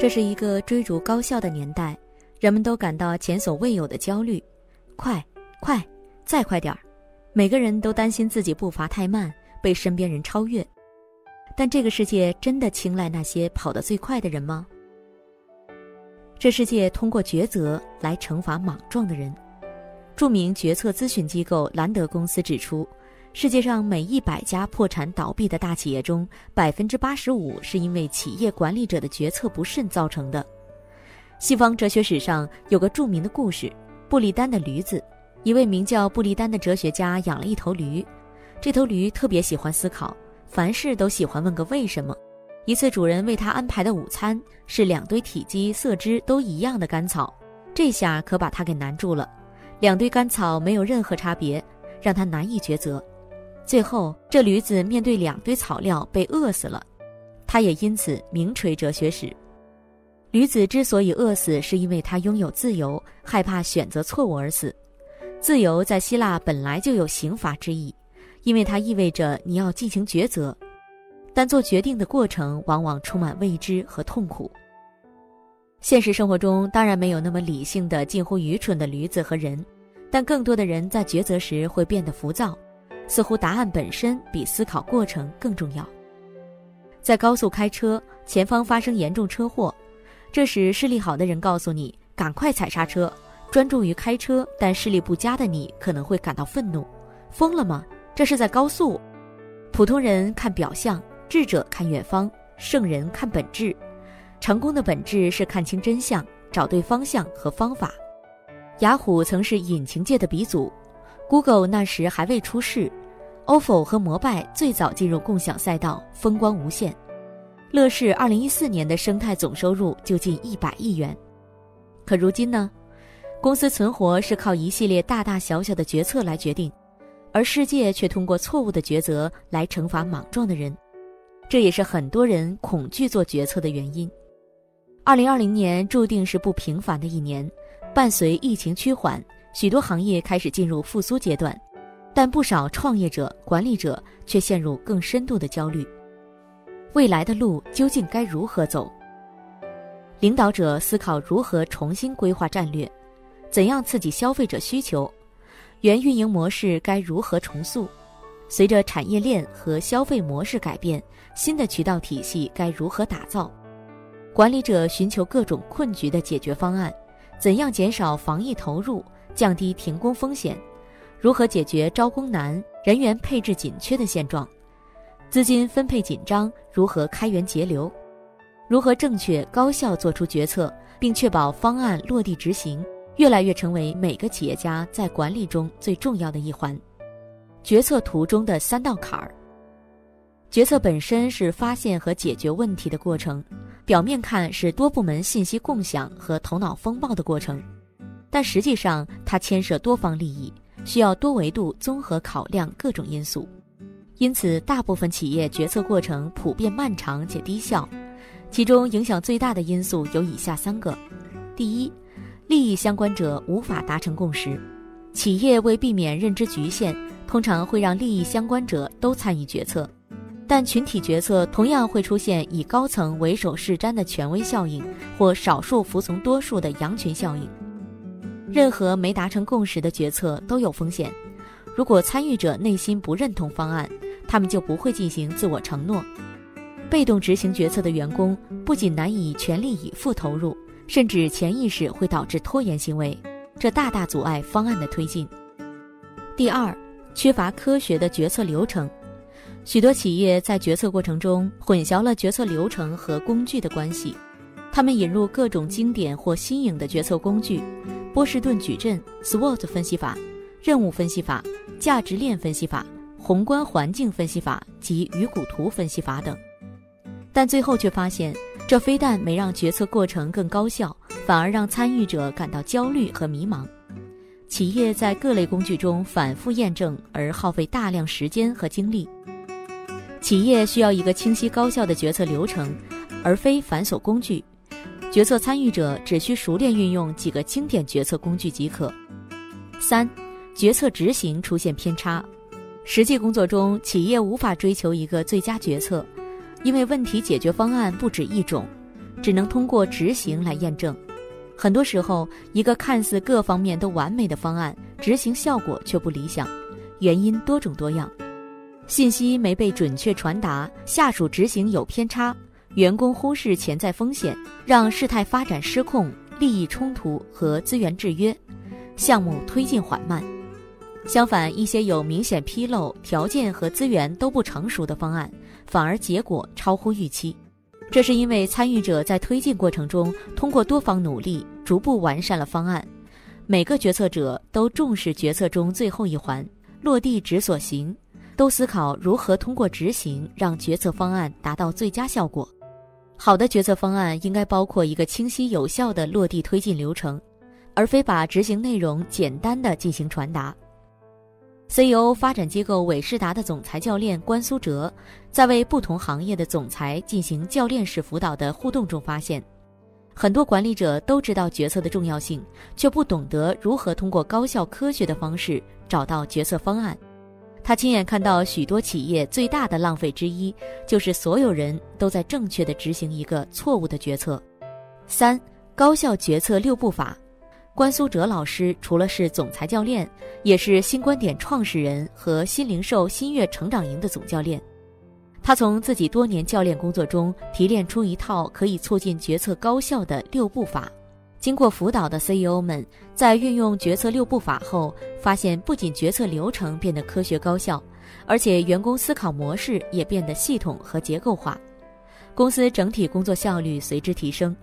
这是一个追逐高效的年代，人们都感到前所未有的焦虑，快，快，再快点儿！每个人都担心自己步伐太慢，被身边人超越。但这个世界真的青睐那些跑得最快的人吗？这世界通过抉择来惩罚莽撞的人。著名决策咨询机构兰德公司指出，世界上每一百家破产倒闭的大企业中，百分之八十五是因为企业管理者的决策不慎造成的。西方哲学史上有个著名的故事——布利丹的驴子。一位名叫布利丹的哲学家养了一头驴，这头驴特别喜欢思考，凡事都喜欢问个为什么。一次，主人为他安排的午餐是两堆体积、色汁都一样的干草，这下可把他给难住了。两堆干草没有任何差别，让他难以抉择。最后，这驴子面对两堆草料被饿死了，他也因此名垂哲学史。驴子之所以饿死，是因为他拥有自由，害怕选择错误而死。自由在希腊本来就有刑罚之意，因为它意味着你要进行抉择，但做决定的过程往往充满未知和痛苦。现实生活中当然没有那么理性的、近乎愚蠢的驴子和人，但更多的人在抉择时会变得浮躁，似乎答案本身比思考过程更重要。在高速开车，前方发生严重车祸，这时视力好的人告诉你赶快踩刹车，专注于开车，但视力不佳的你可能会感到愤怒，疯了吗？这是在高速。普通人看表象，智者看远方，圣人看本质。成功的本质是看清真相，找对方向和方法。雅虎曾是引擎界的鼻祖，Google 那时还未出世，ofo 和摩拜最早进入共享赛道，风光无限。乐视二零一四年的生态总收入就近一百亿元。可如今呢？公司存活是靠一系列大大小小的决策来决定，而世界却通过错误的抉择来惩罚莽撞的人。这也是很多人恐惧做决策的原因。二零二零年注定是不平凡的一年，伴随疫情趋缓，许多行业开始进入复苏阶段，但不少创业者、管理者却陷入更深度的焦虑。未来的路究竟该如何走？领导者思考如何重新规划战略，怎样刺激消费者需求，原运营模式该如何重塑？随着产业链和消费模式改变，新的渠道体系该如何打造？管理者寻求各种困局的解决方案，怎样减少防疫投入，降低停工风险？如何解决招工难、人员配置紧缺的现状？资金分配紧张，如何开源节流？如何正确高效做出决策，并确保方案落地执行？越来越成为每个企业家在管理中最重要的一环。决策途中的三道坎儿。决策本身是发现和解决问题的过程，表面看是多部门信息共享和头脑风暴的过程，但实际上它牵涉多方利益，需要多维度综合考量各种因素。因此，大部分企业决策过程普遍漫长且低效，其中影响最大的因素有以下三个：第一，利益相关者无法达成共识，企业为避免认知局限，通常会让利益相关者都参与决策。但群体决策同样会出现以高层为首是瞻的权威效应，或少数服从多数的羊群效应。任何没达成共识的决策都有风险。如果参与者内心不认同方案，他们就不会进行自我承诺。被动执行决策的员工不仅难以全力以赴投入，甚至潜意识会导致拖延行为，这大大阻碍方案的推进。第二，缺乏科学的决策流程。许多企业在决策过程中混淆了决策流程和工具的关系，他们引入各种经典或新颖的决策工具，波士顿矩阵、SWOT 分析法、任务分析法、价值链分析法、宏观环境分析法及鱼骨图分析法等，但最后却发现，这非但没让决策过程更高效，反而让参与者感到焦虑和迷茫。企业在各类工具中反复验证，而耗费大量时间和精力。企业需要一个清晰高效的决策流程，而非繁琐工具。决策参与者只需熟练运用几个经典决策工具即可。三、决策执行出现偏差。实际工作中，企业无法追求一个最佳决策，因为问题解决方案不止一种。只能通过执行来验证。很多时候，一个看似各方面都完美的方案，执行效果却不理想，原因多种多样。信息没被准确传达，下属执行有偏差，员工忽视潜在风险，让事态发展失控，利益冲突和资源制约，项目推进缓慢。相反，一些有明显纰漏、条件和资源都不成熟的方案，反而结果超乎预期。这是因为参与者在推进过程中，通过多方努力，逐步完善了方案。每个决策者都重视决策中最后一环——落地执所行，都思考如何通过执行让决策方案达到最佳效果。好的决策方案应该包括一个清晰有效的落地推进流程，而非把执行内容简单的进行传达。CEO 发展机构伟世达的总裁教练关苏哲，在为不同行业的总裁进行教练式辅导的互动中发现，很多管理者都知道决策的重要性，却不懂得如何通过高效科学的方式找到决策方案。他亲眼看到许多企业最大的浪费之一，就是所有人都在正确的执行一个错误的决策。三、高效决策六步法。关苏哲老师除了是总裁教练，也是新观点创始人和新零售新月成长营的总教练。他从自己多年教练工作中提炼出一套可以促进决策高效的六步法。经过辅导的 CEO 们在运用决策六步法后，发现不仅决策流程变得科学高效，而且员工思考模式也变得系统和结构化，公司整体工作效率随之提升。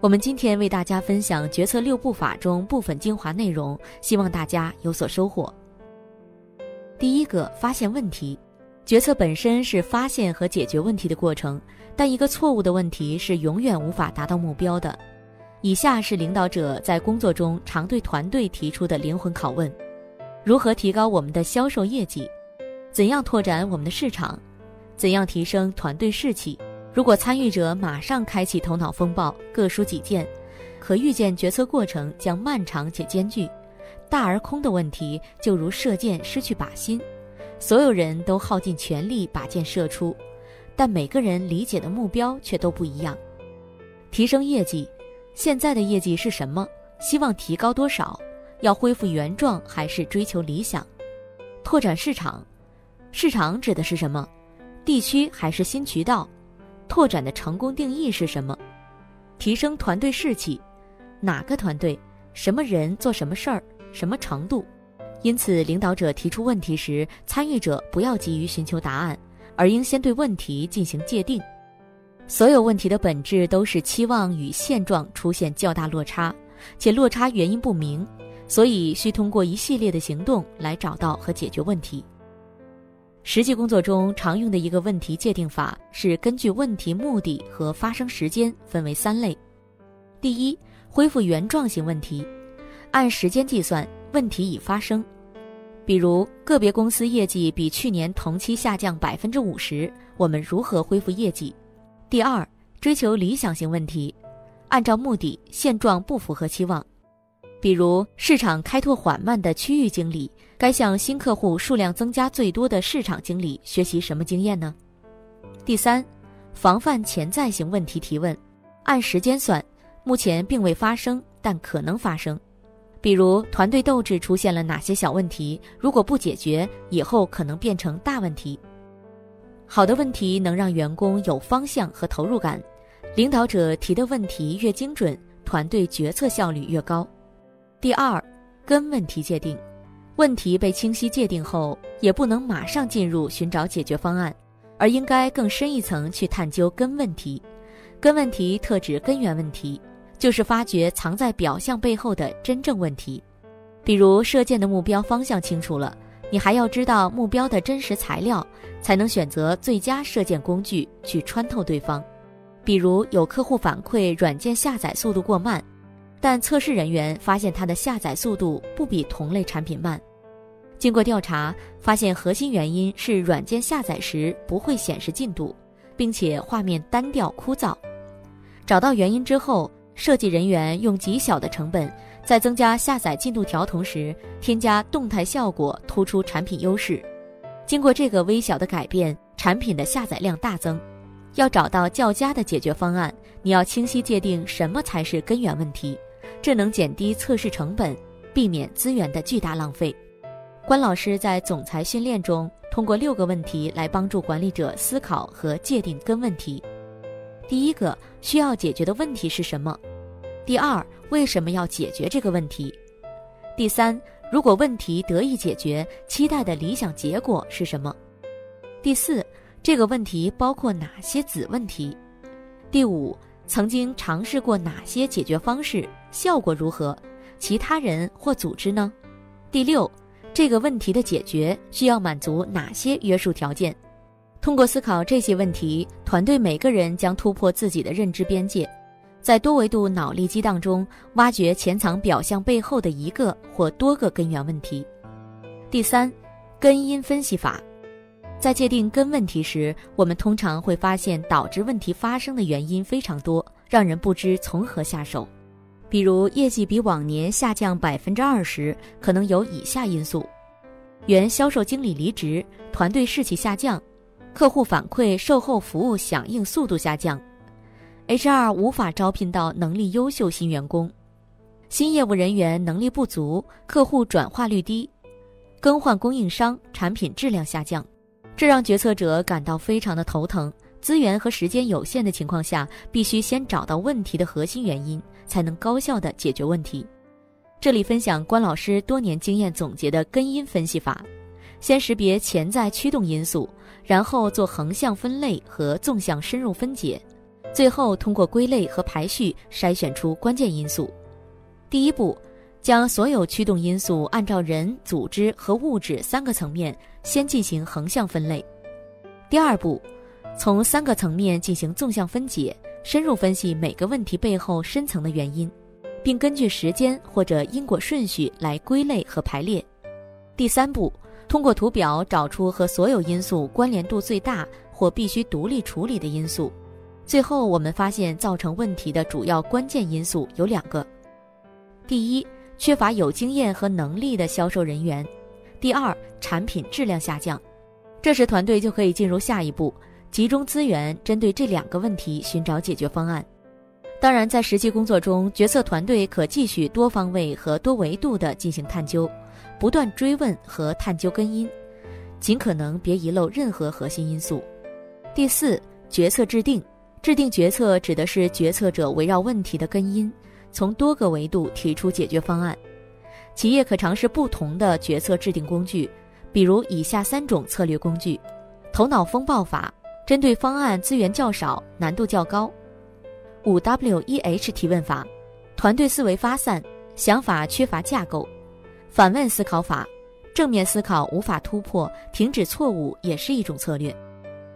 我们今天为大家分享决策六步法中部分精华内容，希望大家有所收获。第一个，发现问题。决策本身是发现和解决问题的过程，但一个错误的问题是永远无法达到目标的。以下是领导者在工作中常对团队提出的灵魂拷问：如何提高我们的销售业绩？怎样拓展我们的市场？怎样提升团队士气？如果参与者马上开启头脑风暴，各抒己见，可预见决策过程将漫长且艰巨。大而空的问题就如射箭失去靶心，所有人都耗尽全力把箭射出，但每个人理解的目标却都不一样。提升业绩，现在的业绩是什么？希望提高多少？要恢复原状还是追求理想？拓展市场，市场指的是什么？地区还是新渠道？拓展的成功定义是什么？提升团队士气，哪个团队？什么人做什么事儿？什么程度？因此，领导者提出问题时，参与者不要急于寻求答案，而应先对问题进行界定。所有问题的本质都是期望与现状出现较大落差，且落差原因不明，所以需通过一系列的行动来找到和解决问题。实际工作中常用的一个问题界定法是根据问题目的和发生时间分为三类。第一，恢复原状型问题，按时间计算，问题已发生。比如个别公司业绩比去年同期下降百分之五十，我们如何恢复业绩？第二，追求理想型问题，按照目的，现状不符合期望。比如市场开拓缓慢的区域经理。该向新客户数量增加最多的市场经理学习什么经验呢？第三，防范潜在型问题提问，按时间算，目前并未发生，但可能发生。比如团队斗志出现了哪些小问题？如果不解决，以后可能变成大问题。好的问题能让员工有方向和投入感，领导者提的问题越精准，团队决策效率越高。第二，根问题界定。问题被清晰界定后，也不能马上进入寻找解决方案，而应该更深一层去探究根问题。根问题特指根源问题，就是发掘藏在表象背后的真正问题。比如射箭的目标方向清楚了，你还要知道目标的真实材料，才能选择最佳射箭工具去穿透对方。比如有客户反馈软件下载速度过慢，但测试人员发现它的下载速度不比同类产品慢。经过调查，发现核心原因是软件下载时不会显示进度，并且画面单调枯燥。找到原因之后，设计人员用极小的成本，在增加下载进度条同时，添加动态效果，突出产品优势。经过这个微小的改变，产品的下载量大增。要找到较佳的解决方案，你要清晰界定什么才是根源问题，这能减低测试成本，避免资源的巨大浪费。关老师在总裁训练中，通过六个问题来帮助管理者思考和界定根问题。第一个，需要解决的问题是什么？第二，为什么要解决这个问题？第三，如果问题得以解决，期待的理想结果是什么？第四，这个问题包括哪些子问题？第五，曾经尝试过哪些解决方式，效果如何？其他人或组织呢？第六。这个问题的解决需要满足哪些约束条件？通过思考这些问题，团队每个人将突破自己的认知边界，在多维度脑力激荡中挖掘潜藏表象背后的一个或多个根源问题。第三，根因分析法，在界定根问题时，我们通常会发现导致问题发生的原因非常多，让人不知从何下手。比如业绩比往年下降百分之二十，可能有以下因素：原销售经理离职，团队士气下降，客户反馈售后服务响应速度下降，HR 无法招聘到能力优秀新员工，新业务人员能力不足，客户转化率低，更换供应商，产品质量下降，这让决策者感到非常的头疼。资源和时间有限的情况下，必须先找到问题的核心原因。才能高效的解决问题。这里分享关老师多年经验总结的根因分析法：先识别潜在驱动因素，然后做横向分类和纵向深入分解，最后通过归类和排序筛选出关键因素。第一步，将所有驱动因素按照人、组织和物质三个层面先进行横向分类。第二步，从三个层面进行纵向分解。深入分析每个问题背后深层的原因，并根据时间或者因果顺序来归类和排列。第三步，通过图表找出和所有因素关联度最大或必须独立处理的因素。最后，我们发现造成问题的主要关键因素有两个：第一，缺乏有经验和能力的销售人员；第二，产品质量下降。这时，团队就可以进入下一步。集中资源，针对这两个问题寻找解决方案。当然，在实际工作中，决策团队可继续多方位和多维度地进行探究，不断追问和探究根因，尽可能别遗漏任何核心因素。第四，决策制定。制定决策指的是决策者围绕问题的根因，从多个维度提出解决方案。企业可尝试不同的决策制定工具，比如以下三种策略工具：头脑风暴法。针对方案资源较少、难度较高，五 W E H 提问法，团队思维发散，想法缺乏架构，反问思考法，正面思考无法突破，停止错误也是一种策略。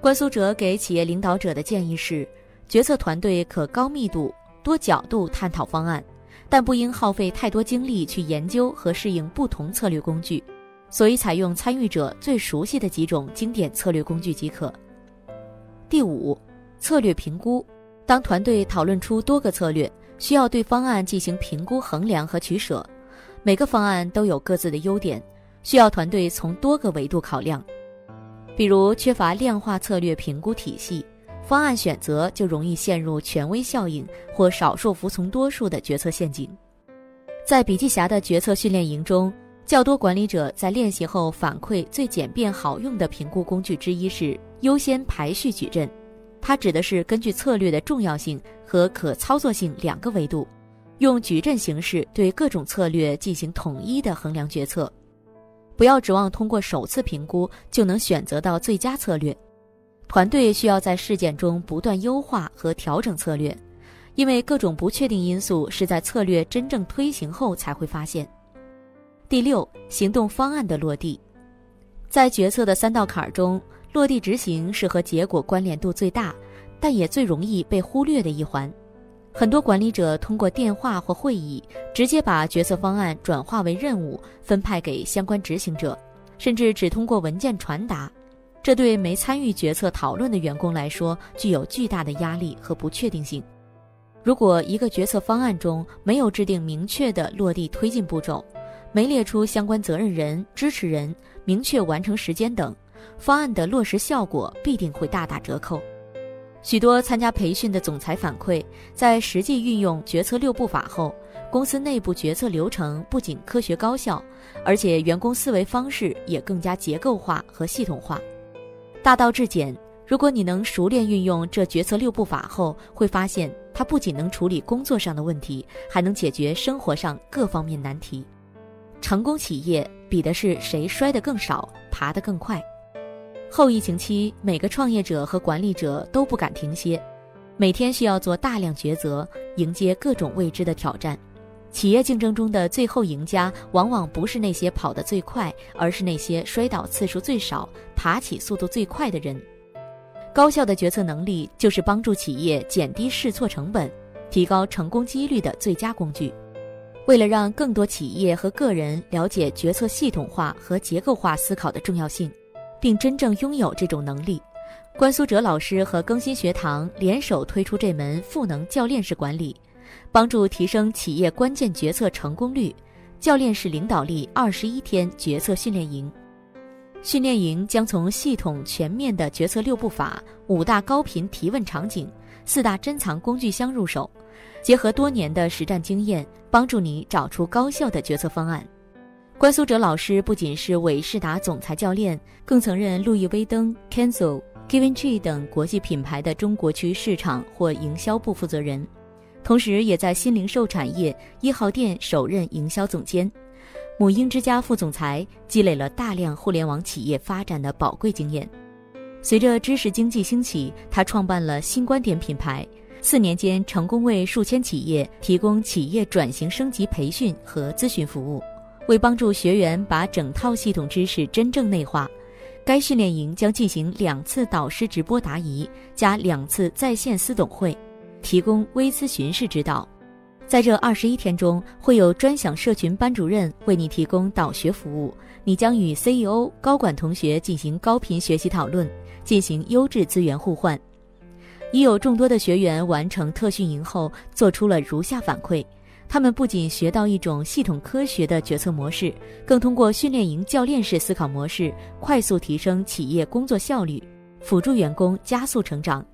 关苏哲给企业领导者的建议是：决策团队可高密度、多角度探讨方案，但不应耗费太多精力去研究和适应不同策略工具，所以采用参与者最熟悉的几种经典策略工具即可。第五，策略评估。当团队讨论出多个策略，需要对方案进行评估、衡量和取舍。每个方案都有各自的优点，需要团队从多个维度考量。比如缺乏量化策略评估体系，方案选择就容易陷入权威效应或少数服从多数的决策陷阱。在笔记侠的决策训练营中。较多管理者在练习后反馈，最简便好用的评估工具之一是优先排序矩阵。它指的是根据策略的重要性和可操作性两个维度，用矩阵形式对各种策略进行统一的衡量决策。不要指望通过首次评估就能选择到最佳策略，团队需要在事件中不断优化和调整策略，因为各种不确定因素是在策略真正推行后才会发现。第六，行动方案的落地，在决策的三道坎儿中，落地执行是和结果关联度最大，但也最容易被忽略的一环。很多管理者通过电话或会议，直接把决策方案转化为任务，分派给相关执行者，甚至只通过文件传达。这对没参与决策讨论的员工来说，具有巨大的压力和不确定性。如果一个决策方案中没有制定明确的落地推进步骤，没列出相关责任人、支持人，明确完成时间等，方案的落实效果必定会大打折扣。许多参加培训的总裁反馈，在实际运用决策六步法后，公司内部决策流程不仅科学高效，而且员工思维方式也更加结构化和系统化。大道至简，如果你能熟练运用这决策六步法后，会发现它不仅能处理工作上的问题，还能解决生活上各方面难题。成功企业比的是谁摔得更少，爬得更快。后疫情期，每个创业者和管理者都不敢停歇，每天需要做大量抉择，迎接各种未知的挑战。企业竞争中的最后赢家，往往不是那些跑得最快，而是那些摔倒次数最少、爬起速度最快的人。高效的决策能力，就是帮助企业减低试错成本、提高成功几率的最佳工具。为了让更多企业和个人了解决策系统化和结构化思考的重要性。并真正拥有这种能力，关苏哲老师和更新学堂联手推出这门赋能教练式管理，帮助提升企业关键决策成功率。教练式领导力二十一天决策训练营，训练营将从系统全面的决策六步法、五大高频提问场景、四大珍藏工具箱入手，结合多年的实战经验，帮助你找出高效的决策方案。关苏哲老师不仅是韦仕达总裁教练，更曾任路易威登、Kenzo、Givenchy 等国际品牌的中国区市场或营销部负责人，同时也在新零售产业一号店首任营销总监、母婴之家副总裁，积累了大量互联网企业发展的宝贵经验。随着知识经济兴起，他创办了新观点品牌，四年间成功为数千企业提供企业转型升级培训和咨询服务。为帮助学员把整套系统知识真正内化，该训练营将进行两次导师直播答疑加两次在线私董会，提供微咨询式指导。在这二十一天中，会有专享社群班主任为你提供导学服务，你将与 CEO 高管同学进行高频学习讨论，进行优质资源互换。已有众多的学员完成特训营后，做出了如下反馈。他们不仅学到一种系统科学的决策模式，更通过训练营教练式思考模式，快速提升企业工作效率，辅助员工加速成长。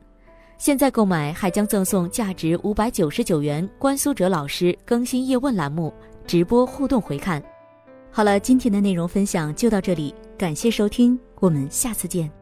现在购买还将赠送价值五百九十九元关苏哲老师更新叶问栏目直播互动回看。好了，今天的内容分享就到这里，感谢收听，我们下次见。